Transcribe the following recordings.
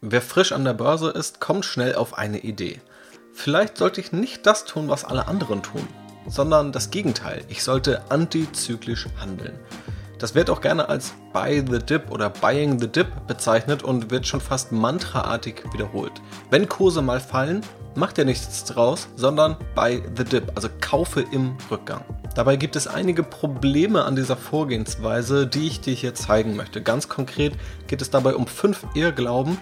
Wer frisch an der Börse ist, kommt schnell auf eine Idee. Vielleicht sollte ich nicht das tun, was alle anderen tun, sondern das Gegenteil. Ich sollte antizyklisch handeln. Das wird auch gerne als Buy the Dip oder Buying the Dip bezeichnet und wird schon fast mantraartig wiederholt. Wenn Kurse mal fallen, macht ja nichts draus, sondern Buy the Dip, also kaufe im Rückgang. Dabei gibt es einige Probleme an dieser Vorgehensweise, die ich dir hier zeigen möchte. Ganz konkret geht es dabei um fünf Irrglauben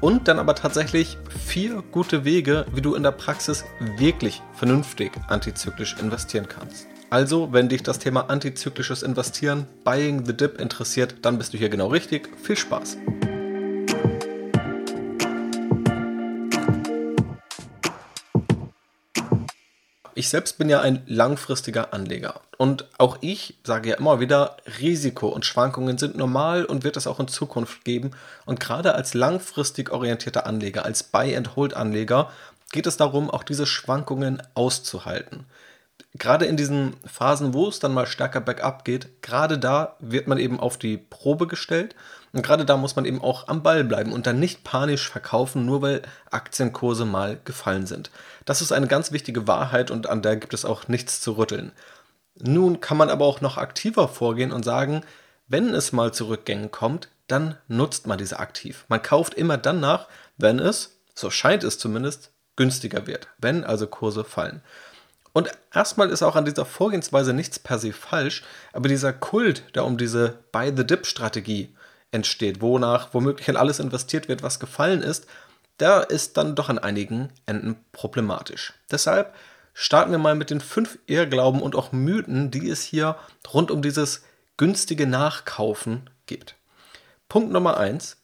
und dann aber tatsächlich vier gute Wege, wie du in der Praxis wirklich vernünftig antizyklisch investieren kannst. Also, wenn dich das Thema antizyklisches Investieren, Buying the Dip interessiert, dann bist du hier genau richtig. Viel Spaß! Ich selbst bin ja ein langfristiger Anleger und auch ich sage ja immer wieder, Risiko und Schwankungen sind normal und wird es auch in Zukunft geben. Und gerade als langfristig orientierter Anleger, als Buy-and-Hold-Anleger, geht es darum, auch diese Schwankungen auszuhalten gerade in diesen Phasen, wo es dann mal stärker bergab geht, gerade da wird man eben auf die Probe gestellt und gerade da muss man eben auch am Ball bleiben und dann nicht panisch verkaufen, nur weil Aktienkurse mal gefallen sind. Das ist eine ganz wichtige Wahrheit und an der gibt es auch nichts zu rütteln. Nun kann man aber auch noch aktiver vorgehen und sagen, wenn es mal zu Rückgängen kommt, dann nutzt man diese aktiv. Man kauft immer dann nach, wenn es, so scheint es zumindest, günstiger wird, wenn also Kurse fallen. Und erstmal ist auch an dieser Vorgehensweise nichts per se falsch, aber dieser Kult, der um diese Buy-the-Dip-Strategie entsteht, wonach womöglich in alles investiert wird, was gefallen ist, der ist dann doch an einigen Enden problematisch. Deshalb starten wir mal mit den fünf Irrglauben und auch Mythen, die es hier rund um dieses günstige Nachkaufen gibt. Punkt Nummer eins: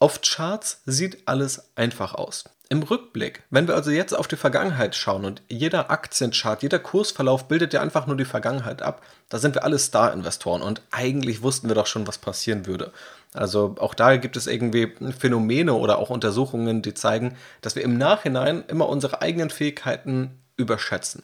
Auf Charts sieht alles einfach aus. Im Rückblick, wenn wir also jetzt auf die Vergangenheit schauen und jeder Aktienchart, jeder Kursverlauf bildet ja einfach nur die Vergangenheit ab, da sind wir alle Star-Investoren und eigentlich wussten wir doch schon, was passieren würde. Also auch da gibt es irgendwie Phänomene oder auch Untersuchungen, die zeigen, dass wir im Nachhinein immer unsere eigenen Fähigkeiten überschätzen.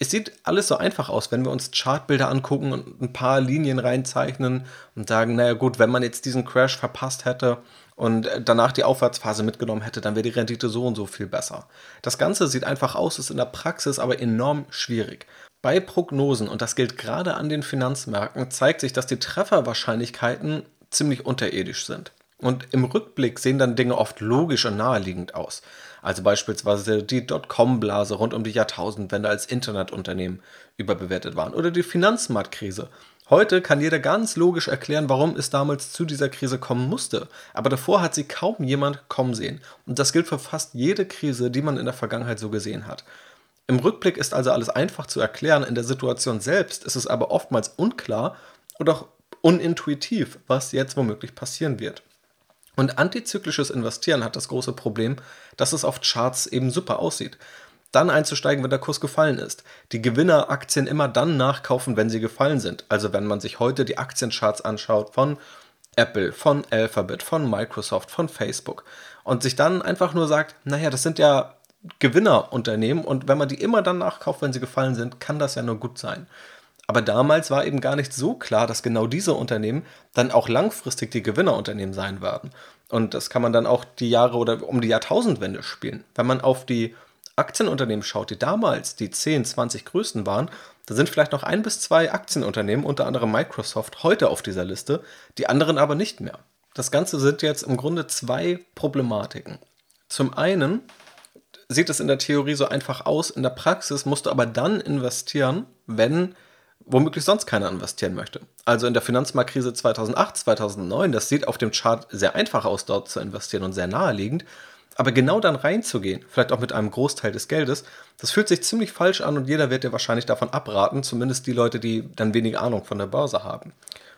Es sieht alles so einfach aus, wenn wir uns Chartbilder angucken und ein paar Linien reinzeichnen und sagen, naja gut, wenn man jetzt diesen Crash verpasst hätte, und danach die Aufwärtsphase mitgenommen hätte, dann wäre die Rendite so und so viel besser. Das Ganze sieht einfach aus, ist in der Praxis aber enorm schwierig. Bei Prognosen, und das gilt gerade an den Finanzmärkten, zeigt sich, dass die Trefferwahrscheinlichkeiten ziemlich unterirdisch sind. Und im Rückblick sehen dann Dinge oft logisch und naheliegend aus. Also beispielsweise die Dotcom-Blase rund um die Jahrtausendwende als Internetunternehmen überbewertet waren oder die Finanzmarktkrise. Heute kann jeder ganz logisch erklären, warum es damals zu dieser Krise kommen musste. Aber davor hat sie kaum jemand kommen sehen. Und das gilt für fast jede Krise, die man in der Vergangenheit so gesehen hat. Im Rückblick ist also alles einfach zu erklären, in der Situation selbst ist es aber oftmals unklar und auch unintuitiv, was jetzt womöglich passieren wird. Und antizyklisches Investieren hat das große Problem, dass es auf Charts eben super aussieht dann einzusteigen, wenn der Kurs gefallen ist. Die Gewinneraktien immer dann nachkaufen, wenn sie gefallen sind. Also wenn man sich heute die Aktiencharts anschaut von Apple, von Alphabet, von Microsoft, von Facebook und sich dann einfach nur sagt, naja, das sind ja Gewinnerunternehmen und wenn man die immer dann nachkauft, wenn sie gefallen sind, kann das ja nur gut sein. Aber damals war eben gar nicht so klar, dass genau diese Unternehmen dann auch langfristig die Gewinnerunternehmen sein werden. Und das kann man dann auch die Jahre oder um die Jahrtausendwende spielen. Wenn man auf die Aktienunternehmen schaut, die damals die 10, 20 größten waren, da sind vielleicht noch ein bis zwei Aktienunternehmen, unter anderem Microsoft, heute auf dieser Liste, die anderen aber nicht mehr. Das Ganze sind jetzt im Grunde zwei Problematiken. Zum einen sieht es in der Theorie so einfach aus, in der Praxis musst du aber dann investieren, wenn womöglich sonst keiner investieren möchte. Also in der Finanzmarktkrise 2008, 2009, das sieht auf dem Chart sehr einfach aus, dort zu investieren und sehr naheliegend. Aber genau dann reinzugehen, vielleicht auch mit einem Großteil des Geldes, das fühlt sich ziemlich falsch an und jeder wird dir wahrscheinlich davon abraten, zumindest die Leute, die dann wenig Ahnung von der Börse haben.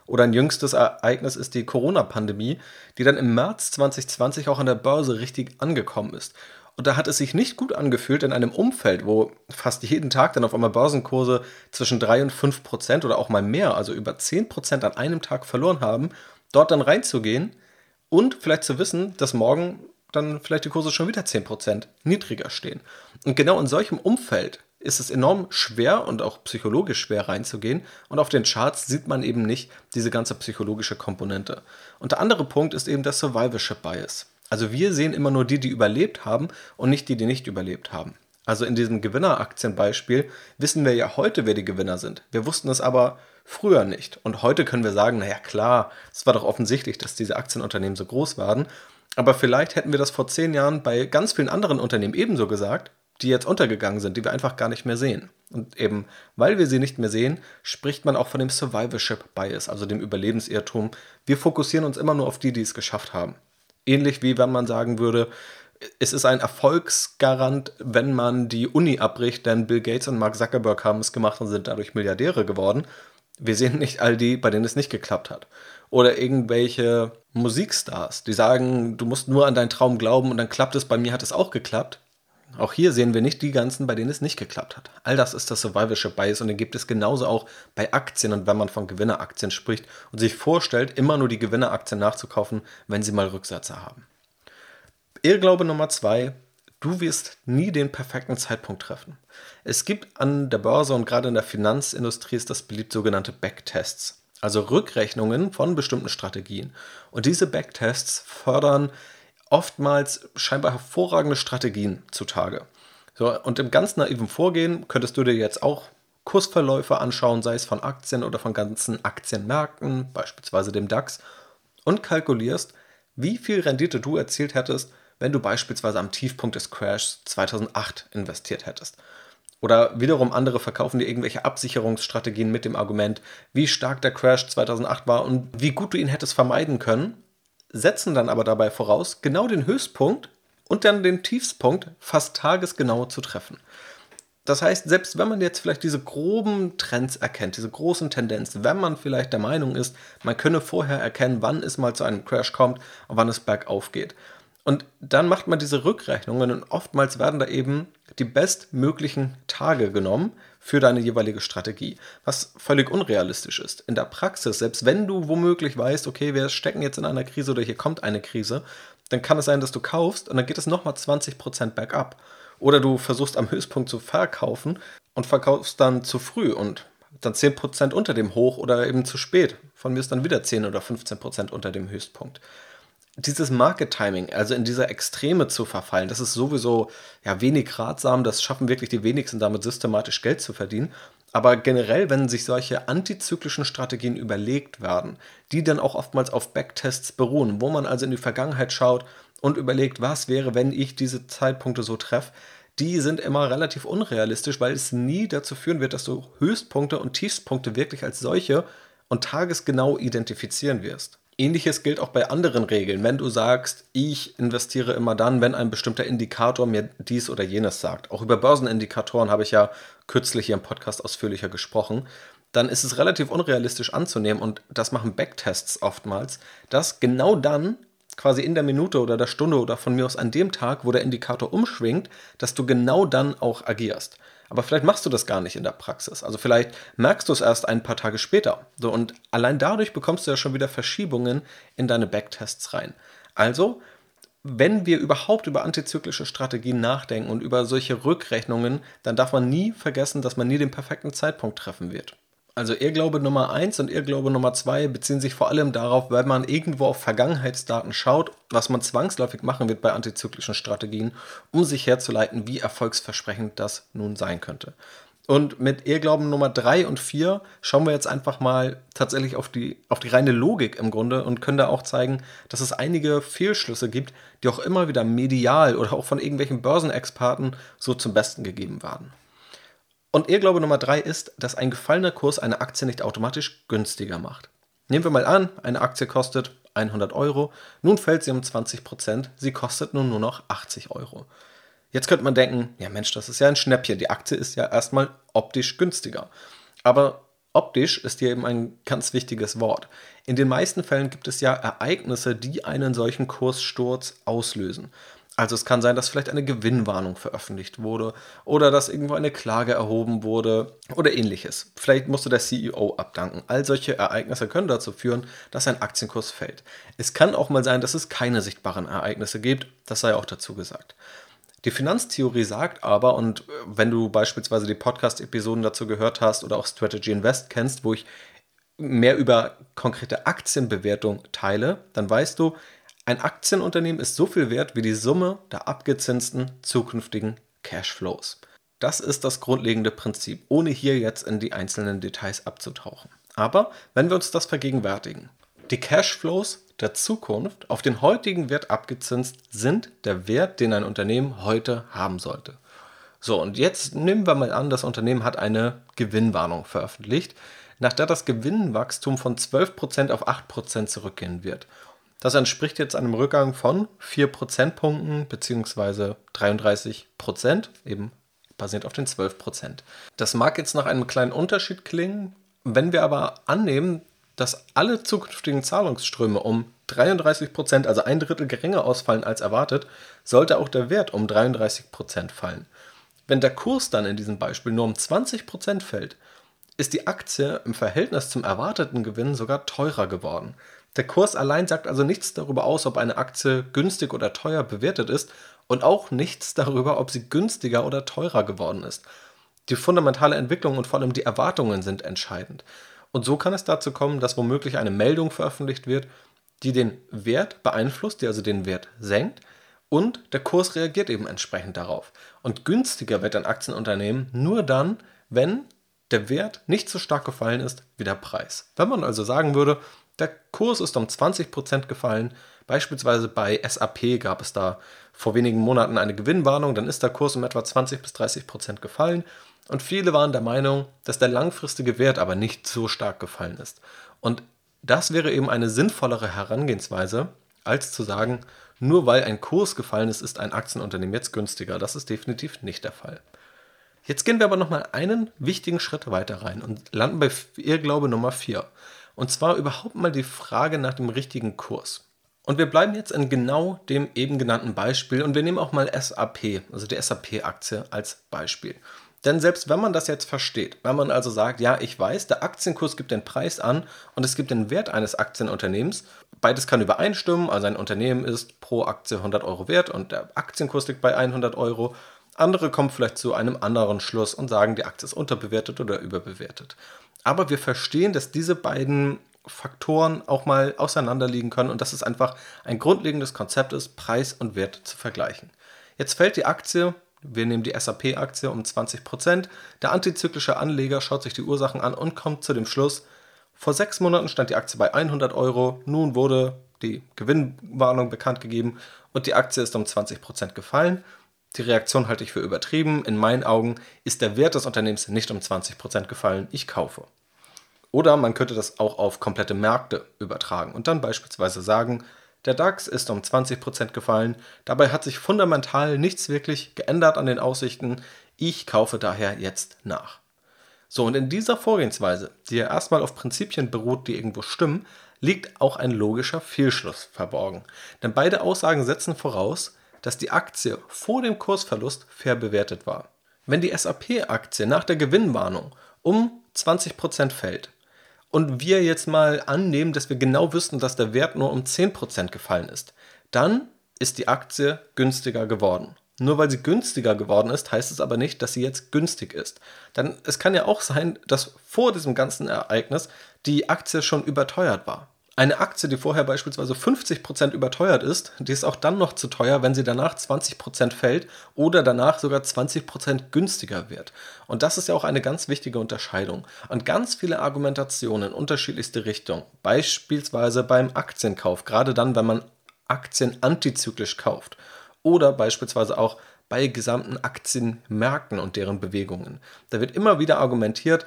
Oder ein jüngstes Ereignis ist die Corona-Pandemie, die dann im März 2020 auch an der Börse richtig angekommen ist. Und da hat es sich nicht gut angefühlt, in einem Umfeld, wo fast jeden Tag dann auf einmal Börsenkurse zwischen 3 und 5 Prozent oder auch mal mehr, also über 10 Prozent an einem Tag verloren haben, dort dann reinzugehen und vielleicht zu wissen, dass morgen dann vielleicht die Kurse schon wieder 10% niedriger stehen. Und genau in solchem Umfeld ist es enorm schwer und auch psychologisch schwer reinzugehen. Und auf den Charts sieht man eben nicht diese ganze psychologische Komponente. Und der andere Punkt ist eben der Survivorship Bias. Also wir sehen immer nur die, die überlebt haben und nicht die, die nicht überlebt haben. Also in diesem Gewinneraktienbeispiel wissen wir ja heute, wer die Gewinner sind. Wir wussten es aber früher nicht. Und heute können wir sagen, naja klar, es war doch offensichtlich, dass diese Aktienunternehmen so groß waren. Aber vielleicht hätten wir das vor zehn Jahren bei ganz vielen anderen Unternehmen ebenso gesagt, die jetzt untergegangen sind, die wir einfach gar nicht mehr sehen. Und eben, weil wir sie nicht mehr sehen, spricht man auch von dem Survivorship Bias, also dem Überlebensirrtum. Wir fokussieren uns immer nur auf die, die es geschafft haben. Ähnlich wie wenn man sagen würde, es ist ein Erfolgsgarant, wenn man die Uni abbricht, denn Bill Gates und Mark Zuckerberg haben es gemacht und sind dadurch Milliardäre geworden. Wir sehen nicht all die, bei denen es nicht geklappt hat. Oder irgendwelche Musikstars, die sagen, du musst nur an deinen Traum glauben und dann klappt es, bei mir hat es auch geklappt. Auch hier sehen wir nicht die ganzen, bei denen es nicht geklappt hat. All das ist das Survivorship Bias und den gibt es genauso auch bei Aktien und wenn man von Gewinneraktien spricht und sich vorstellt, immer nur die Gewinneraktien nachzukaufen, wenn sie mal Rücksätze haben. Irrglaube Nummer zwei, du wirst nie den perfekten Zeitpunkt treffen. Es gibt an der Börse und gerade in der Finanzindustrie ist das beliebt sogenannte Backtests, also Rückrechnungen von bestimmten Strategien. Und diese Backtests fördern oftmals scheinbar hervorragende Strategien zutage. So, und im ganz naiven Vorgehen könntest du dir jetzt auch Kursverläufe anschauen, sei es von Aktien oder von ganzen Aktienmärkten, beispielsweise dem DAX, und kalkulierst, wie viel Rendite du erzielt hättest, wenn du beispielsweise am Tiefpunkt des Crashs 2008 investiert hättest. Oder wiederum andere verkaufen dir irgendwelche Absicherungsstrategien mit dem Argument, wie stark der Crash 2008 war und wie gut du ihn hättest vermeiden können, setzen dann aber dabei voraus, genau den Höchstpunkt und dann den Tiefspunkt fast tagesgenau zu treffen. Das heißt, selbst wenn man jetzt vielleicht diese groben Trends erkennt, diese großen Tendenzen, wenn man vielleicht der Meinung ist, man könne vorher erkennen, wann es mal zu einem Crash kommt und wann es bergauf geht, und dann macht man diese Rückrechnungen und oftmals werden da eben die bestmöglichen Tage genommen für deine jeweilige Strategie, was völlig unrealistisch ist. In der Praxis, selbst wenn du womöglich weißt, okay, wir stecken jetzt in einer Krise oder hier kommt eine Krise, dann kann es sein, dass du kaufst und dann geht es nochmal 20% bergab. Oder du versuchst am Höchstpunkt zu verkaufen und verkaufst dann zu früh und dann 10% unter dem Hoch oder eben zu spät. Von mir ist dann wieder 10 oder 15% unter dem Höchstpunkt dieses Market Timing, also in dieser Extreme zu verfallen, das ist sowieso ja wenig ratsam. Das schaffen wirklich die wenigsten, damit systematisch Geld zu verdienen. Aber generell, wenn sich solche antizyklischen Strategien überlegt werden, die dann auch oftmals auf Backtests beruhen, wo man also in die Vergangenheit schaut und überlegt, was wäre, wenn ich diese Zeitpunkte so treffe, die sind immer relativ unrealistisch, weil es nie dazu führen wird, dass du Höchstpunkte und Tiefspunkte wirklich als solche und tagesgenau identifizieren wirst. Ähnliches gilt auch bei anderen Regeln. Wenn du sagst, ich investiere immer dann, wenn ein bestimmter Indikator mir dies oder jenes sagt. Auch über Börsenindikatoren habe ich ja kürzlich hier im Podcast ausführlicher gesprochen. Dann ist es relativ unrealistisch anzunehmen und das machen Backtests oftmals, dass genau dann quasi in der Minute oder der Stunde oder von mir aus an dem Tag, wo der Indikator umschwingt, dass du genau dann auch agierst. Aber vielleicht machst du das gar nicht in der Praxis. Also vielleicht merkst du es erst ein paar Tage später. So, und allein dadurch bekommst du ja schon wieder Verschiebungen in deine Backtests rein. Also, wenn wir überhaupt über antizyklische Strategien nachdenken und über solche Rückrechnungen, dann darf man nie vergessen, dass man nie den perfekten Zeitpunkt treffen wird. Also Irrglaube Nummer 1 und Irrglaube Nummer 2 beziehen sich vor allem darauf, weil man irgendwo auf Vergangenheitsdaten schaut, was man zwangsläufig machen wird bei antizyklischen Strategien, um sich herzuleiten, wie erfolgsversprechend das nun sein könnte. Und mit Irrglauben Nummer 3 und 4 schauen wir jetzt einfach mal tatsächlich auf die, auf die reine Logik im Grunde und können da auch zeigen, dass es einige Fehlschlüsse gibt, die auch immer wieder medial oder auch von irgendwelchen Börsenexperten so zum Besten gegeben werden. Und Irrglaube Nummer drei ist, dass ein gefallener Kurs eine Aktie nicht automatisch günstiger macht. Nehmen wir mal an, eine Aktie kostet 100 Euro, nun fällt sie um 20 Prozent, sie kostet nun nur noch 80 Euro. Jetzt könnte man denken, ja Mensch, das ist ja ein Schnäppchen, die Aktie ist ja erstmal optisch günstiger. Aber optisch ist hier eben ein ganz wichtiges Wort. In den meisten Fällen gibt es ja Ereignisse, die einen solchen Kurssturz auslösen. Also es kann sein, dass vielleicht eine Gewinnwarnung veröffentlicht wurde oder dass irgendwo eine Klage erhoben wurde oder ähnliches. Vielleicht musste der CEO abdanken. All solche Ereignisse können dazu führen, dass ein Aktienkurs fällt. Es kann auch mal sein, dass es keine sichtbaren Ereignisse gibt. Das sei auch dazu gesagt. Die Finanztheorie sagt aber, und wenn du beispielsweise die Podcast-Episoden dazu gehört hast oder auch Strategy Invest kennst, wo ich mehr über konkrete Aktienbewertung teile, dann weißt du, Ein Aktienunternehmen ist so viel wert wie die Summe der abgezinsten zukünftigen Cashflows. Das ist das grundlegende Prinzip, ohne hier jetzt in die einzelnen Details abzutauchen. Aber wenn wir uns das vergegenwärtigen, die Cashflows der Zukunft auf den heutigen Wert abgezinst sind der Wert, den ein Unternehmen heute haben sollte. So, und jetzt nehmen wir mal an, das Unternehmen hat eine Gewinnwarnung veröffentlicht, nach der das Gewinnwachstum von 12% auf 8% zurückgehen wird. Das entspricht jetzt einem Rückgang von 4 Prozentpunkten bzw. 33 Prozent, eben basierend auf den 12 Prozent. Das mag jetzt nach einem kleinen Unterschied klingen, wenn wir aber annehmen, dass alle zukünftigen Zahlungsströme um 33 Prozent, also ein Drittel geringer ausfallen als erwartet, sollte auch der Wert um 33 Prozent fallen. Wenn der Kurs dann in diesem Beispiel nur um 20 Prozent fällt, ist die Aktie im Verhältnis zum erwarteten Gewinn sogar teurer geworden. Der Kurs allein sagt also nichts darüber aus, ob eine Aktie günstig oder teuer bewertet ist und auch nichts darüber, ob sie günstiger oder teurer geworden ist. Die fundamentale Entwicklung und vor allem die Erwartungen sind entscheidend. Und so kann es dazu kommen, dass womöglich eine Meldung veröffentlicht wird, die den Wert beeinflusst, die also den Wert senkt, und der Kurs reagiert eben entsprechend darauf. Und günstiger wird ein Aktienunternehmen nur dann, wenn der Wert nicht so stark gefallen ist wie der Preis. Wenn man also sagen würde, der Kurs ist um 20% gefallen. Beispielsweise bei SAP gab es da vor wenigen Monaten eine Gewinnwarnung, dann ist der Kurs um etwa 20 bis 30% gefallen. Und viele waren der Meinung, dass der langfristige Wert aber nicht so stark gefallen ist. Und das wäre eben eine sinnvollere Herangehensweise, als zu sagen, nur weil ein Kurs gefallen ist, ist ein Aktienunternehmen jetzt günstiger. Das ist definitiv nicht der Fall. Jetzt gehen wir aber nochmal einen wichtigen Schritt weiter rein und landen bei Irrglaube Nummer 4. Und zwar überhaupt mal die Frage nach dem richtigen Kurs. Und wir bleiben jetzt in genau dem eben genannten Beispiel und wir nehmen auch mal SAP, also die SAP-Aktie als Beispiel. Denn selbst wenn man das jetzt versteht, wenn man also sagt, ja, ich weiß, der Aktienkurs gibt den Preis an und es gibt den Wert eines Aktienunternehmens, beides kann übereinstimmen, also ein Unternehmen ist pro Aktie 100 Euro wert und der Aktienkurs liegt bei 100 Euro. Andere kommen vielleicht zu einem anderen Schluss und sagen, die Aktie ist unterbewertet oder überbewertet. Aber wir verstehen, dass diese beiden Faktoren auch mal auseinanderliegen können und dass es einfach ein grundlegendes Konzept ist, Preis und Wert zu vergleichen. Jetzt fällt die Aktie, wir nehmen die SAP-Aktie um 20%, der antizyklische Anleger schaut sich die Ursachen an und kommt zu dem Schluss, vor sechs Monaten stand die Aktie bei 100 Euro, nun wurde die Gewinnwarnung bekannt gegeben und die Aktie ist um 20% gefallen. Die Reaktion halte ich für übertrieben. In meinen Augen ist der Wert des Unternehmens nicht um 20% gefallen. Ich kaufe. Oder man könnte das auch auf komplette Märkte übertragen und dann beispielsweise sagen, der DAX ist um 20% gefallen, dabei hat sich fundamental nichts wirklich geändert an den Aussichten, ich kaufe daher jetzt nach. So, und in dieser Vorgehensweise, die ja erstmal auf Prinzipien beruht, die irgendwo stimmen, liegt auch ein logischer Fehlschluss verborgen. Denn beide Aussagen setzen voraus, dass die Aktie vor dem Kursverlust fair bewertet war. Wenn die SAP-Aktie nach der Gewinnwarnung um 20% fällt und wir jetzt mal annehmen, dass wir genau wüssten, dass der Wert nur um 10% gefallen ist, dann ist die Aktie günstiger geworden. Nur weil sie günstiger geworden ist, heißt es aber nicht, dass sie jetzt günstig ist. Denn es kann ja auch sein, dass vor diesem ganzen Ereignis die Aktie schon überteuert war. Eine Aktie, die vorher beispielsweise 50% überteuert ist, die ist auch dann noch zu teuer, wenn sie danach 20% fällt oder danach sogar 20% günstiger wird. Und das ist ja auch eine ganz wichtige Unterscheidung. Und ganz viele Argumentationen in unterschiedlichste Richtungen, beispielsweise beim Aktienkauf, gerade dann, wenn man Aktien antizyklisch kauft oder beispielsweise auch bei gesamten Aktienmärkten und deren Bewegungen. Da wird immer wieder argumentiert,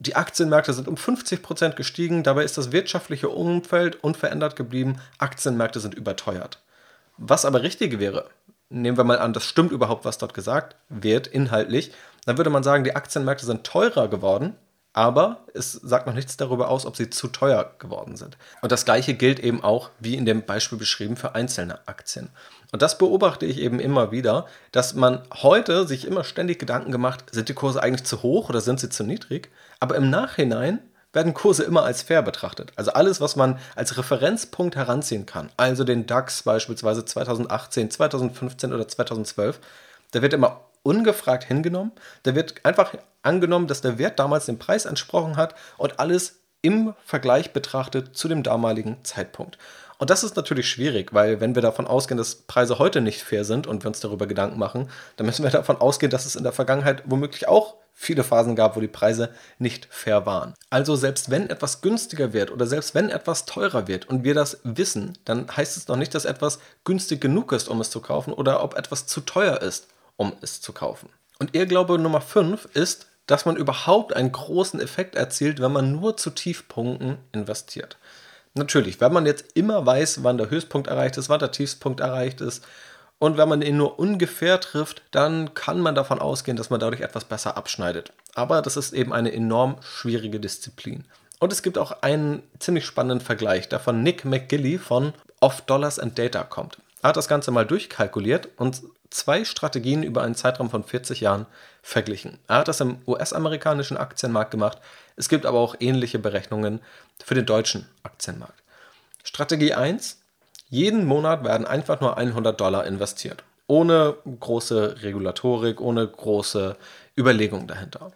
die Aktienmärkte sind um 50% gestiegen, dabei ist das wirtschaftliche Umfeld unverändert geblieben, Aktienmärkte sind überteuert. Was aber richtig wäre, nehmen wir mal an, das stimmt überhaupt, was dort gesagt wird, inhaltlich, dann würde man sagen, die Aktienmärkte sind teurer geworden, aber es sagt noch nichts darüber aus, ob sie zu teuer geworden sind. Und das gleiche gilt eben auch, wie in dem Beispiel beschrieben, für einzelne Aktien. Und das beobachte ich eben immer wieder, dass man heute sich immer ständig Gedanken gemacht, sind die Kurse eigentlich zu hoch oder sind sie zu niedrig? Aber im Nachhinein werden Kurse immer als fair betrachtet. Also alles, was man als Referenzpunkt heranziehen kann, also den DAX beispielsweise 2018, 2015 oder 2012, der wird immer ungefragt hingenommen. Da wird einfach angenommen, dass der Wert damals den Preis entsprochen hat und alles im Vergleich betrachtet zu dem damaligen Zeitpunkt. Und das ist natürlich schwierig, weil wenn wir davon ausgehen, dass Preise heute nicht fair sind und wir uns darüber Gedanken machen, dann müssen wir davon ausgehen, dass es in der Vergangenheit womöglich auch viele Phasen gab, wo die Preise nicht fair waren. Also selbst wenn etwas günstiger wird oder selbst wenn etwas teurer wird und wir das wissen, dann heißt es noch nicht, dass etwas günstig genug ist, um es zu kaufen oder ob etwas zu teuer ist, um es zu kaufen. Und Irrglaube Nummer 5 ist, dass man überhaupt einen großen Effekt erzielt, wenn man nur zu Tiefpunkten investiert. Natürlich, wenn man jetzt immer weiß, wann der Höchstpunkt erreicht ist, wann der Tiefstpunkt erreicht ist, und wenn man ihn nur ungefähr trifft, dann kann man davon ausgehen, dass man dadurch etwas besser abschneidet. Aber das ist eben eine enorm schwierige Disziplin. Und es gibt auch einen ziemlich spannenden Vergleich, der von Nick McGilly von Off Dollars and Data kommt. Er hat das Ganze mal durchkalkuliert und zwei Strategien über einen Zeitraum von 40 Jahren verglichen. Er hat das im US-amerikanischen Aktienmarkt gemacht. Es gibt aber auch ähnliche Berechnungen für den deutschen Aktienmarkt. Strategie 1. Jeden Monat werden einfach nur 100 Dollar investiert. Ohne große Regulatorik, ohne große Überlegung dahinter.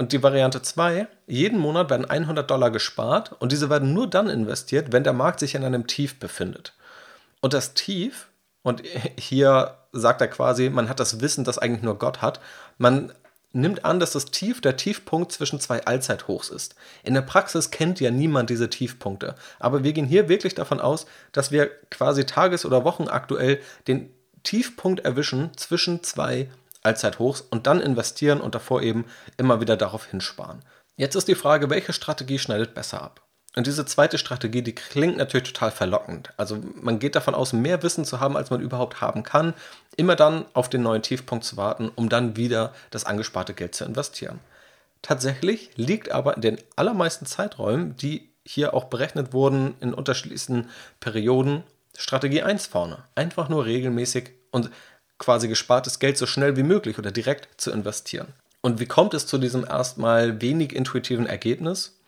Und die Variante 2, jeden Monat werden 100 Dollar gespart und diese werden nur dann investiert, wenn der Markt sich in einem Tief befindet. Und das Tief, und hier sagt er quasi, man hat das Wissen, das eigentlich nur Gott hat, man nimmt an, dass das Tief der Tiefpunkt zwischen zwei Allzeithochs ist. In der Praxis kennt ja niemand diese Tiefpunkte. Aber wir gehen hier wirklich davon aus, dass wir quasi tages- oder wochenaktuell den Tiefpunkt erwischen zwischen zwei Allzeithochs und dann investieren und davor eben immer wieder darauf hinsparen. Jetzt ist die Frage, welche Strategie schneidet besser ab? Und diese zweite Strategie, die klingt natürlich total verlockend. Also man geht davon aus, mehr Wissen zu haben, als man überhaupt haben kann, immer dann auf den neuen Tiefpunkt zu warten, um dann wieder das angesparte Geld zu investieren. Tatsächlich liegt aber in den allermeisten Zeiträumen, die hier auch berechnet wurden in unterschiedlichsten Perioden, Strategie 1 vorne. Einfach nur regelmäßig und quasi gespartes Geld so schnell wie möglich oder direkt zu investieren. Und wie kommt es zu diesem erstmal wenig intuitiven Ergebnis?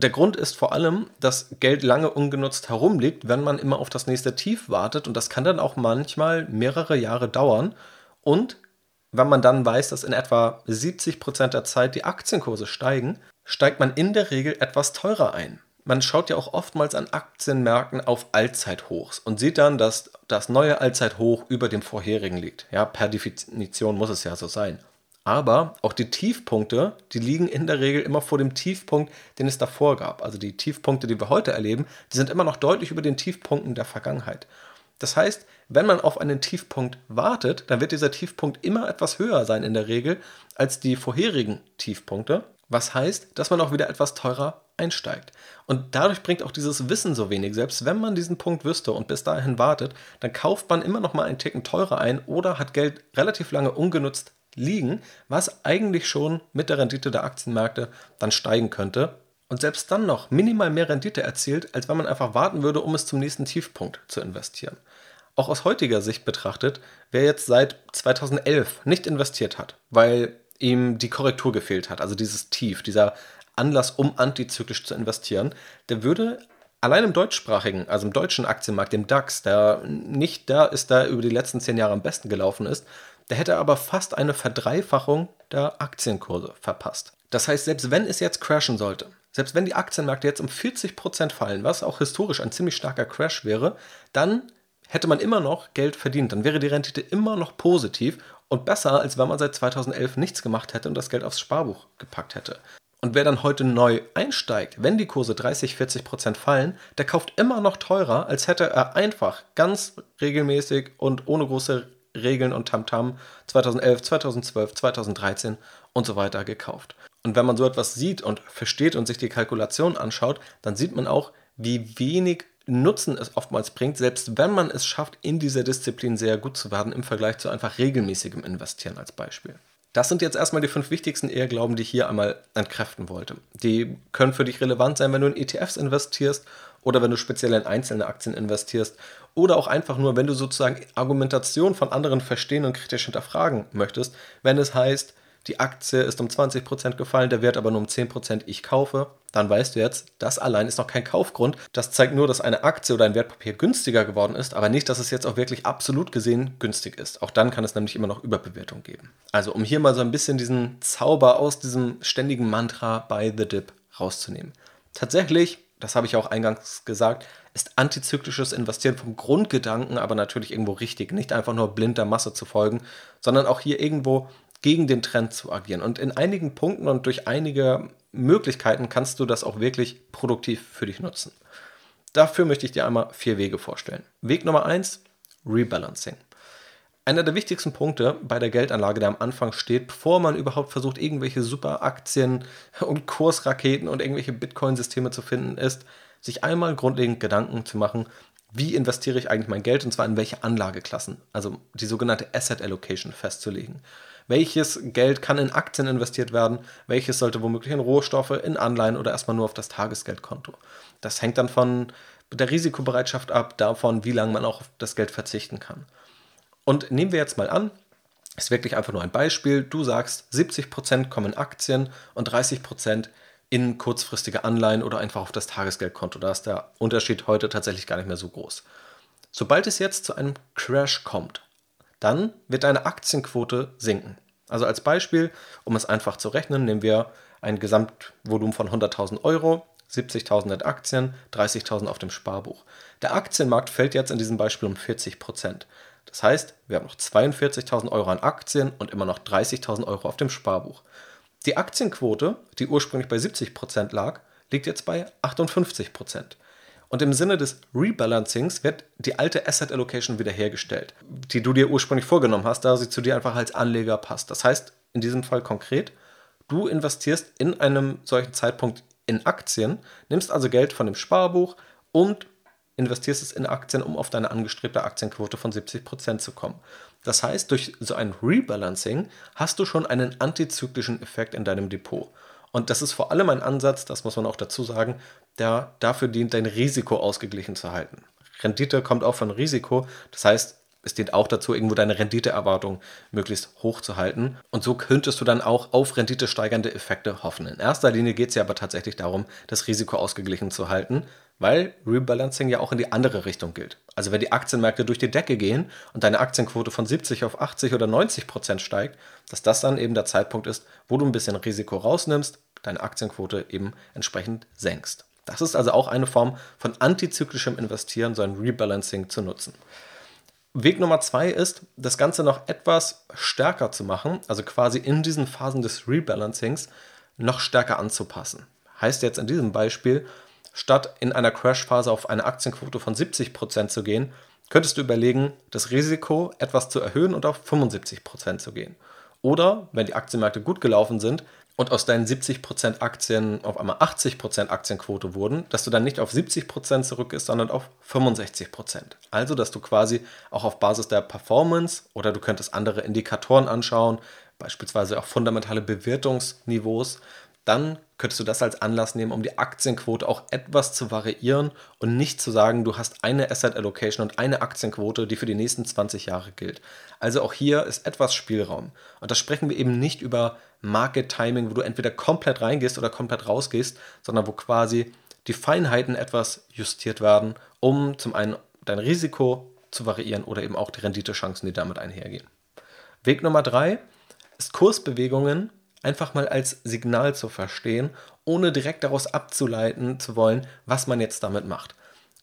Der Grund ist vor allem, dass Geld lange ungenutzt herumliegt, wenn man immer auf das nächste Tief wartet und das kann dann auch manchmal mehrere Jahre dauern und wenn man dann weiß, dass in etwa 70 Prozent der Zeit die Aktienkurse steigen, steigt man in der Regel etwas teurer ein. Man schaut ja auch oftmals an Aktienmärkten auf Allzeithochs und sieht dann, dass das neue Allzeithoch über dem vorherigen liegt. Ja, per Definition muss es ja so sein. Aber auch die Tiefpunkte, die liegen in der Regel immer vor dem Tiefpunkt, den es davor gab. Also die Tiefpunkte, die wir heute erleben, die sind immer noch deutlich über den Tiefpunkten der Vergangenheit. Das heißt, wenn man auf einen Tiefpunkt wartet, dann wird dieser Tiefpunkt immer etwas höher sein in der Regel als die vorherigen Tiefpunkte. Was heißt, dass man auch wieder etwas teurer einsteigt. Und dadurch bringt auch dieses Wissen so wenig. Selbst wenn man diesen Punkt wüsste und bis dahin wartet, dann kauft man immer noch mal einen Ticken teurer ein oder hat Geld relativ lange ungenutzt liegen, was eigentlich schon mit der Rendite der Aktienmärkte dann steigen könnte und selbst dann noch minimal mehr Rendite erzielt, als wenn man einfach warten würde, um es zum nächsten Tiefpunkt zu investieren. Auch aus heutiger Sicht betrachtet, wer jetzt seit 2011 nicht investiert hat, weil ihm die Korrektur gefehlt hat, also dieses Tief, dieser Anlass, um antizyklisch zu investieren, der würde allein im deutschsprachigen, also im deutschen Aktienmarkt, dem DAX, der nicht da ist, der über die letzten zehn Jahre am besten gelaufen ist, der hätte aber fast eine Verdreifachung der Aktienkurse verpasst. Das heißt, selbst wenn es jetzt crashen sollte, selbst wenn die Aktienmärkte jetzt um 40% fallen, was auch historisch ein ziemlich starker Crash wäre, dann hätte man immer noch Geld verdient. Dann wäre die Rendite immer noch positiv und besser, als wenn man seit 2011 nichts gemacht hätte und das Geld aufs Sparbuch gepackt hätte. Und wer dann heute neu einsteigt, wenn die Kurse 30, 40 Prozent fallen, der kauft immer noch teurer, als hätte er einfach ganz regelmäßig und ohne große Regeln und Tamtam 2011, 2012, 2013 und so weiter gekauft. Und wenn man so etwas sieht und versteht und sich die Kalkulation anschaut, dann sieht man auch, wie wenig Nutzen es oftmals bringt, selbst wenn man es schafft, in dieser Disziplin sehr gut zu werden im Vergleich zu einfach regelmäßigem Investieren als Beispiel. Das sind jetzt erstmal die fünf wichtigsten Ehrglauben, die ich hier einmal entkräften wollte. Die können für dich relevant sein, wenn du in ETFs investierst oder wenn du speziell in einzelne Aktien investierst oder auch einfach nur, wenn du sozusagen Argumentation von anderen verstehen und kritisch hinterfragen möchtest, wenn es heißt, die Aktie ist um 20% gefallen, der Wert aber nur um 10%, ich kaufe, dann weißt du jetzt, das allein ist noch kein Kaufgrund. Das zeigt nur, dass eine Aktie oder ein Wertpapier günstiger geworden ist, aber nicht, dass es jetzt auch wirklich absolut gesehen günstig ist. Auch dann kann es nämlich immer noch Überbewertung geben. Also um hier mal so ein bisschen diesen Zauber aus diesem ständigen Mantra bei The Dip rauszunehmen. Tatsächlich, das habe ich auch eingangs gesagt, ist antizyklisches Investieren vom Grundgedanken aber natürlich irgendwo richtig. Nicht einfach nur blind der Masse zu folgen, sondern auch hier irgendwo gegen den Trend zu agieren. Und in einigen Punkten und durch einige Möglichkeiten kannst du das auch wirklich produktiv für dich nutzen. Dafür möchte ich dir einmal vier Wege vorstellen. Weg Nummer eins: Rebalancing. Einer der wichtigsten Punkte bei der Geldanlage, der am Anfang steht, bevor man überhaupt versucht, irgendwelche super Aktien und Kursraketen und irgendwelche Bitcoin-Systeme zu finden, ist, sich einmal grundlegend Gedanken zu machen, wie investiere ich eigentlich mein Geld und zwar in welche Anlageklassen, also die sogenannte Asset Allocation festzulegen. Welches Geld kann in Aktien investiert werden, welches sollte womöglich in Rohstoffe, in Anleihen oder erstmal nur auf das Tagesgeldkonto. Das hängt dann von der Risikobereitschaft ab, davon, wie lange man auch auf das Geld verzichten kann. Und nehmen wir jetzt mal an, ist wirklich einfach nur ein Beispiel, du sagst, 70% kommen in Aktien und 30% in kurzfristige Anleihen oder einfach auf das Tagesgeldkonto. Da ist der Unterschied heute tatsächlich gar nicht mehr so groß. Sobald es jetzt zu einem Crash kommt, dann wird deine Aktienquote sinken. Also als Beispiel, um es einfach zu rechnen, nehmen wir ein Gesamtvolumen von 100.000 Euro, 70.000 in Aktien, 30.000 auf dem Sparbuch. Der Aktienmarkt fällt jetzt in diesem Beispiel um 40 Prozent. Das heißt, wir haben noch 42.000 Euro an Aktien und immer noch 30.000 Euro auf dem Sparbuch. Die Aktienquote, die ursprünglich bei 70% lag, liegt jetzt bei 58%. Und im Sinne des Rebalancings wird die alte Asset Allocation wiederhergestellt, die du dir ursprünglich vorgenommen hast, da sie zu dir einfach als Anleger passt. Das heißt, in diesem Fall konkret, du investierst in einem solchen Zeitpunkt in Aktien, nimmst also Geld von dem Sparbuch und investierst es in Aktien, um auf deine angestrebte Aktienquote von 70% zu kommen. Das heißt, durch so ein Rebalancing hast du schon einen antizyklischen Effekt in deinem Depot. Und das ist vor allem ein Ansatz, das muss man auch dazu sagen, der dafür dient, dein Risiko ausgeglichen zu halten. Rendite kommt auch von Risiko, das heißt, es dient auch dazu, irgendwo deine Renditeerwartung möglichst hoch zu halten. Und so könntest du dann auch auf Rendite steigernde Effekte hoffen. In erster Linie geht es ja aber tatsächlich darum, das Risiko ausgeglichen zu halten weil Rebalancing ja auch in die andere Richtung gilt. Also wenn die Aktienmärkte durch die Decke gehen und deine Aktienquote von 70 auf 80 oder 90 Prozent steigt, dass das dann eben der Zeitpunkt ist, wo du ein bisschen Risiko rausnimmst, deine Aktienquote eben entsprechend senkst. Das ist also auch eine Form von antizyklischem Investieren, so ein Rebalancing zu nutzen. Weg Nummer zwei ist, das Ganze noch etwas stärker zu machen, also quasi in diesen Phasen des Rebalancings noch stärker anzupassen. Heißt jetzt in diesem Beispiel, Statt in einer Crashphase auf eine Aktienquote von 70% zu gehen, könntest du überlegen, das Risiko etwas zu erhöhen und auf 75% zu gehen. Oder, wenn die Aktienmärkte gut gelaufen sind und aus deinen 70% Aktien auf einmal 80% Aktienquote wurden, dass du dann nicht auf 70% zurückgehst, sondern auf 65%. Also, dass du quasi auch auf Basis der Performance oder du könntest andere Indikatoren anschauen, beispielsweise auch fundamentale Bewertungsniveaus, dann könntest du das als Anlass nehmen, um die Aktienquote auch etwas zu variieren und nicht zu sagen, du hast eine Asset Allocation und eine Aktienquote, die für die nächsten 20 Jahre gilt. Also auch hier ist etwas Spielraum. Und da sprechen wir eben nicht über Market Timing, wo du entweder komplett reingehst oder komplett rausgehst, sondern wo quasi die Feinheiten etwas justiert werden, um zum einen dein Risiko zu variieren oder eben auch die Renditechancen, die damit einhergehen. Weg Nummer drei ist Kursbewegungen einfach mal als Signal zu verstehen, ohne direkt daraus abzuleiten zu wollen, was man jetzt damit macht.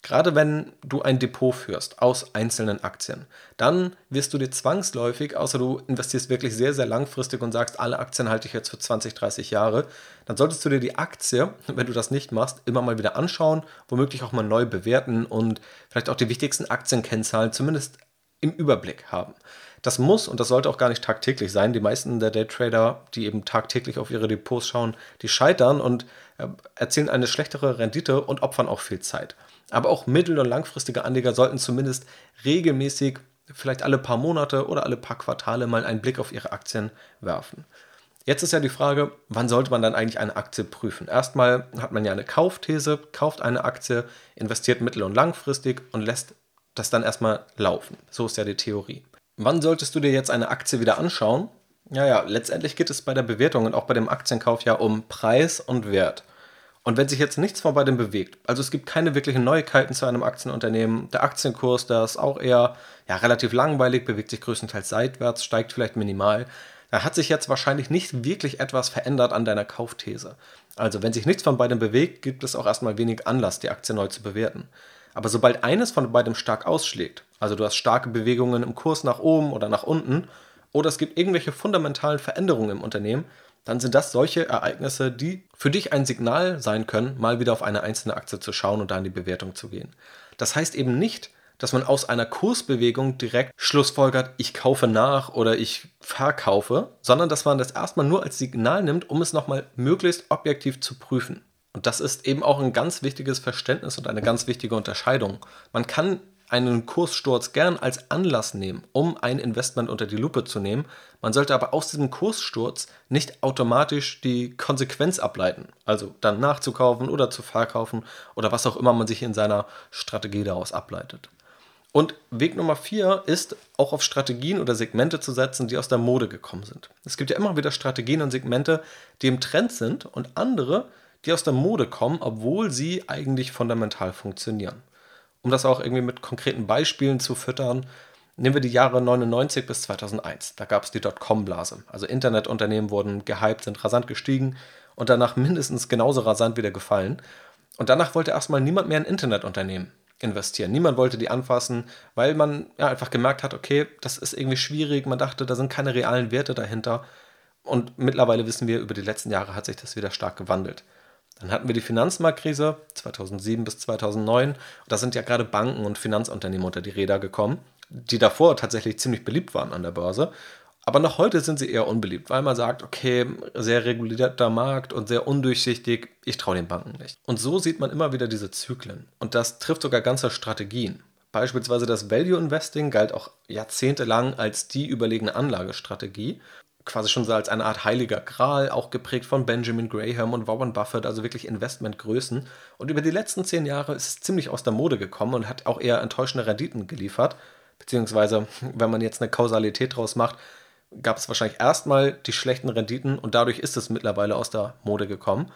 Gerade wenn du ein Depot führst aus einzelnen Aktien, dann wirst du dir zwangsläufig, außer du investierst wirklich sehr, sehr langfristig und sagst, alle Aktien halte ich jetzt für 20, 30 Jahre, dann solltest du dir die Aktie, wenn du das nicht machst, immer mal wieder anschauen, womöglich auch mal neu bewerten und vielleicht auch die wichtigsten Aktienkennzahlen zumindest im Überblick haben. Das muss und das sollte auch gar nicht tagtäglich sein. Die meisten der Daytrader, die eben tagtäglich auf ihre Depots schauen, die scheitern und äh, erzielen eine schlechtere Rendite und opfern auch viel Zeit. Aber auch mittel- und langfristige Anleger sollten zumindest regelmäßig, vielleicht alle paar Monate oder alle paar Quartale mal einen Blick auf ihre Aktien werfen. Jetzt ist ja die Frage, wann sollte man dann eigentlich eine Aktie prüfen? Erstmal hat man ja eine Kaufthese, kauft eine Aktie, investiert mittel- und langfristig und lässt das dann erstmal laufen. So ist ja die Theorie. Wann solltest du dir jetzt eine Aktie wieder anschauen? Ja, ja, letztendlich geht es bei der Bewertung und auch bei dem Aktienkauf ja um Preis und Wert. Und wenn sich jetzt nichts von beidem bewegt, also es gibt keine wirklichen Neuigkeiten zu einem Aktienunternehmen, der Aktienkurs, der ist auch eher ja, relativ langweilig, bewegt sich größtenteils seitwärts, steigt vielleicht minimal, da hat sich jetzt wahrscheinlich nicht wirklich etwas verändert an deiner Kaufthese. Also wenn sich nichts von beidem bewegt, gibt es auch erstmal wenig Anlass, die Aktie neu zu bewerten. Aber sobald eines von beidem stark ausschlägt, also du hast starke Bewegungen im Kurs nach oben oder nach unten, oder es gibt irgendwelche fundamentalen Veränderungen im Unternehmen, dann sind das solche Ereignisse, die für dich ein Signal sein können, mal wieder auf eine einzelne Aktie zu schauen und da in die Bewertung zu gehen. Das heißt eben nicht, dass man aus einer Kursbewegung direkt schlussfolgert, ich kaufe nach oder ich verkaufe, sondern dass man das erstmal nur als Signal nimmt, um es nochmal möglichst objektiv zu prüfen. Und das ist eben auch ein ganz wichtiges Verständnis und eine ganz wichtige Unterscheidung. Man kann einen Kurssturz gern als Anlass nehmen, um ein Investment unter die Lupe zu nehmen. Man sollte aber aus diesem Kurssturz nicht automatisch die Konsequenz ableiten, also dann nachzukaufen oder zu verkaufen oder was auch immer man sich in seiner Strategie daraus ableitet. Und Weg Nummer vier ist, auch auf Strategien oder Segmente zu setzen, die aus der Mode gekommen sind. Es gibt ja immer wieder Strategien und Segmente, die im Trend sind und andere, die aus der Mode kommen, obwohl sie eigentlich fundamental funktionieren um das auch irgendwie mit konkreten Beispielen zu füttern, nehmen wir die Jahre 99 bis 2001. Da gab es die Dotcom-Blase. Also Internetunternehmen wurden gehypt, sind rasant gestiegen und danach mindestens genauso rasant wieder gefallen. Und danach wollte erstmal niemand mehr in Internetunternehmen investieren. Niemand wollte die anfassen, weil man ja einfach gemerkt hat, okay, das ist irgendwie schwierig. Man dachte, da sind keine realen Werte dahinter. Und mittlerweile wissen wir, über die letzten Jahre hat sich das wieder stark gewandelt. Dann hatten wir die Finanzmarktkrise 2007 bis 2009. Da sind ja gerade Banken und Finanzunternehmen unter die Räder gekommen, die davor tatsächlich ziemlich beliebt waren an der Börse. Aber noch heute sind sie eher unbeliebt, weil man sagt, okay, sehr regulierter Markt und sehr undurchsichtig, ich traue den Banken nicht. Und so sieht man immer wieder diese Zyklen. Und das trifft sogar ganze Strategien. Beispielsweise das Value Investing galt auch jahrzehntelang als die überlegene Anlagestrategie quasi schon so als eine Art heiliger Gral, auch geprägt von Benjamin Graham und Warren Buffett, also wirklich Investmentgrößen. Und über die letzten zehn Jahre ist es ziemlich aus der Mode gekommen und hat auch eher enttäuschende Renditen geliefert. Beziehungsweise, wenn man jetzt eine Kausalität draus macht, gab es wahrscheinlich erstmal die schlechten Renditen und dadurch ist es mittlerweile aus der Mode gekommen.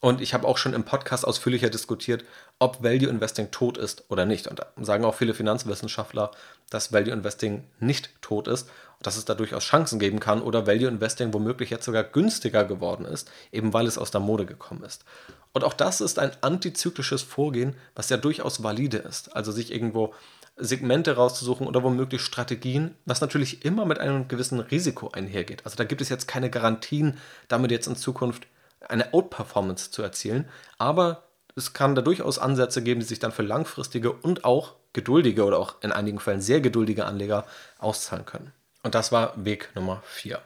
Und ich habe auch schon im Podcast ausführlicher diskutiert, ob Value Investing tot ist oder nicht. Und sagen auch viele Finanzwissenschaftler, dass Value Investing nicht tot ist dass es da durchaus Chancen geben kann oder Value Investing womöglich jetzt sogar günstiger geworden ist, eben weil es aus der Mode gekommen ist. Und auch das ist ein antizyklisches Vorgehen, was ja durchaus valide ist. Also sich irgendwo Segmente rauszusuchen oder womöglich Strategien, was natürlich immer mit einem gewissen Risiko einhergeht. Also da gibt es jetzt keine Garantien, damit jetzt in Zukunft eine Outperformance zu erzielen, aber es kann da durchaus Ansätze geben, die sich dann für langfristige und auch geduldige oder auch in einigen Fällen sehr geduldige Anleger auszahlen können. Und das war Weg Nummer 4.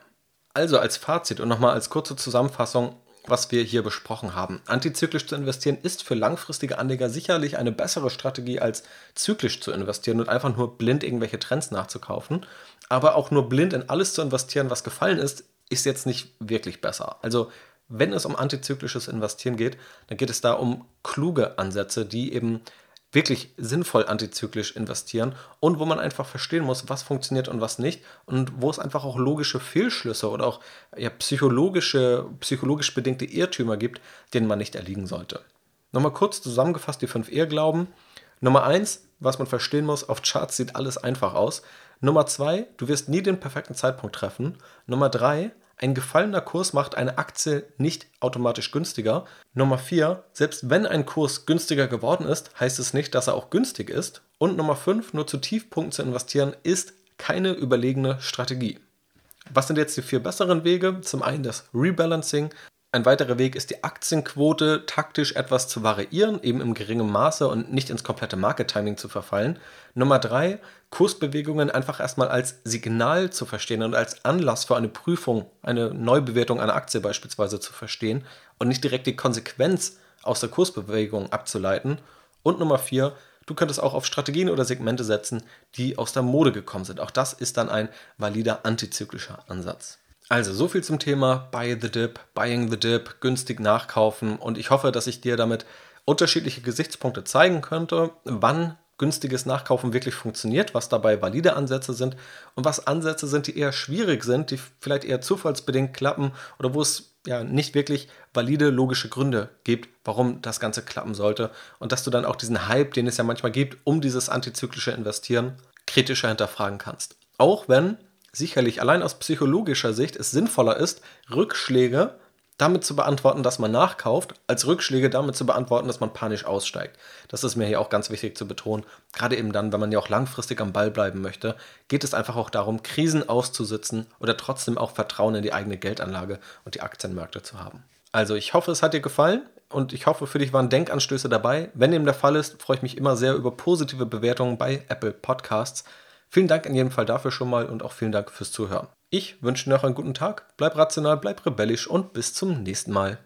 Also als Fazit und nochmal als kurze Zusammenfassung, was wir hier besprochen haben. Antizyklisch zu investieren ist für langfristige Anleger sicherlich eine bessere Strategie als zyklisch zu investieren und einfach nur blind irgendwelche Trends nachzukaufen. Aber auch nur blind in alles zu investieren, was gefallen ist, ist jetzt nicht wirklich besser. Also wenn es um antizyklisches Investieren geht, dann geht es da um kluge Ansätze, die eben wirklich sinnvoll antizyklisch investieren und wo man einfach verstehen muss, was funktioniert und was nicht und wo es einfach auch logische Fehlschlüsse oder auch ja, psychologische, psychologisch bedingte Irrtümer gibt, denen man nicht erliegen sollte. Nochmal kurz zusammengefasst die fünf Irrglauben. Nummer eins, was man verstehen muss, auf Charts sieht alles einfach aus. Nummer zwei, du wirst nie den perfekten Zeitpunkt treffen. Nummer drei, ein gefallener Kurs macht eine Aktie nicht automatisch günstiger. Nummer 4, selbst wenn ein Kurs günstiger geworden ist, heißt es nicht, dass er auch günstig ist. Und Nummer 5, nur zu Tiefpunkten zu investieren, ist keine überlegene Strategie. Was sind jetzt die vier besseren Wege? Zum einen das Rebalancing, ein weiterer Weg ist die Aktienquote taktisch etwas zu variieren, eben im geringen Maße und nicht ins komplette Market Timing zu verfallen. Nummer drei, Kursbewegungen einfach erstmal als Signal zu verstehen und als Anlass für eine Prüfung, eine Neubewertung einer Aktie beispielsweise zu verstehen und nicht direkt die Konsequenz aus der Kursbewegung abzuleiten. Und Nummer vier, du könntest auch auf Strategien oder Segmente setzen, die aus der Mode gekommen sind. Auch das ist dann ein valider antizyklischer Ansatz. Also, so viel zum Thema Buy the Dip, Buying the Dip, günstig nachkaufen. Und ich hoffe, dass ich dir damit unterschiedliche Gesichtspunkte zeigen könnte, wann günstiges Nachkaufen wirklich funktioniert, was dabei valide Ansätze sind und was Ansätze sind, die eher schwierig sind, die vielleicht eher zufallsbedingt klappen oder wo es ja nicht wirklich valide logische Gründe gibt, warum das Ganze klappen sollte und dass du dann auch diesen Hype, den es ja manchmal gibt, um dieses antizyklische Investieren kritischer hinterfragen kannst. Auch wenn sicherlich allein aus psychologischer Sicht es sinnvoller ist, Rückschläge damit zu beantworten, dass man nachkauft, als Rückschläge damit zu beantworten, dass man panisch aussteigt. Das ist mir hier auch ganz wichtig zu betonen. Gerade eben dann, wenn man ja auch langfristig am Ball bleiben möchte, geht es einfach auch darum, Krisen auszusitzen oder trotzdem auch Vertrauen in die eigene Geldanlage und die Aktienmärkte zu haben. Also ich hoffe, es hat dir gefallen und ich hoffe, für dich waren Denkanstöße dabei. Wenn dem der Fall ist, freue ich mich immer sehr über positive Bewertungen bei Apple Podcasts. Vielen Dank in jedem Fall dafür schon mal und auch vielen Dank fürs Zuhören. Ich wünsche dir noch einen guten Tag, bleib rational, bleib rebellisch und bis zum nächsten Mal.